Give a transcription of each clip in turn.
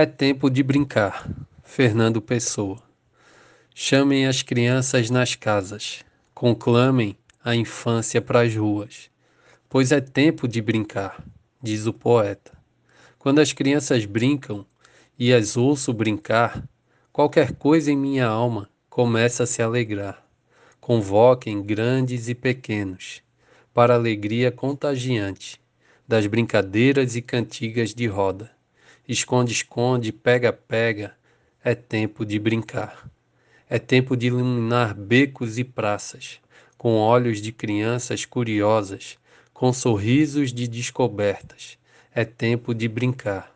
É tempo de brincar. Fernando Pessoa. Chamem as crianças nas casas. Conclamem a infância para as ruas. Pois é tempo de brincar, diz o poeta. Quando as crianças brincam e as ouço brincar, qualquer coisa em minha alma começa a se alegrar. Convoquem grandes e pequenos para a alegria contagiante das brincadeiras e cantigas de roda esconde-esconde, pega-pega, é tempo de brincar. É tempo de iluminar becos e praças, com olhos de crianças curiosas, com sorrisos de descobertas. É tempo de brincar.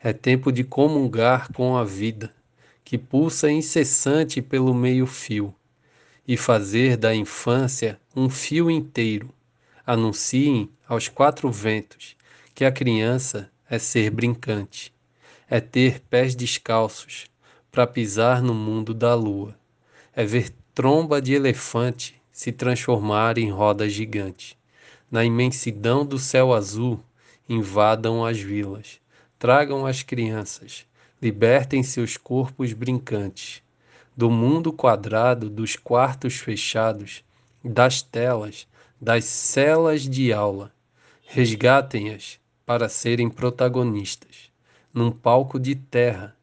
É tempo de comungar com a vida, que pulsa incessante pelo meio-fio, e fazer da infância um fio inteiro. Anunciem aos quatro ventos que a criança é ser brincante, é ter pés descalços para pisar no mundo da lua, é ver tromba de elefante se transformar em roda gigante. Na imensidão do céu azul, invadam as vilas, tragam as crianças, libertem seus corpos brincantes. Do mundo quadrado, dos quartos fechados, das telas, das celas de aula, resgatem-as para serem protagonistas, num palco de terra,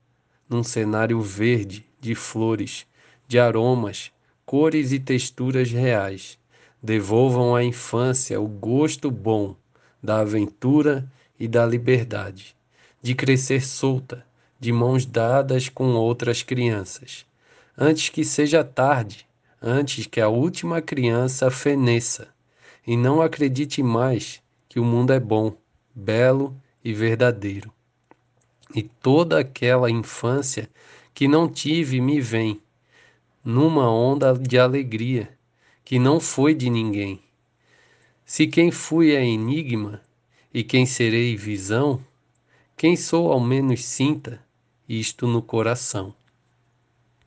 num cenário verde, de flores, de aromas, cores e texturas reais. Devolvam à infância o gosto bom da aventura e da liberdade, de crescer solta, de mãos dadas com outras crianças, antes que seja tarde, antes que a última criança feneça e não acredite mais que o mundo é bom belo e verdadeiro. E toda aquela infância que não tive me vem, numa onda de alegria que não foi de ninguém. Se quem fui é enigma e quem serei visão, quem sou ao menos sinta isto no coração.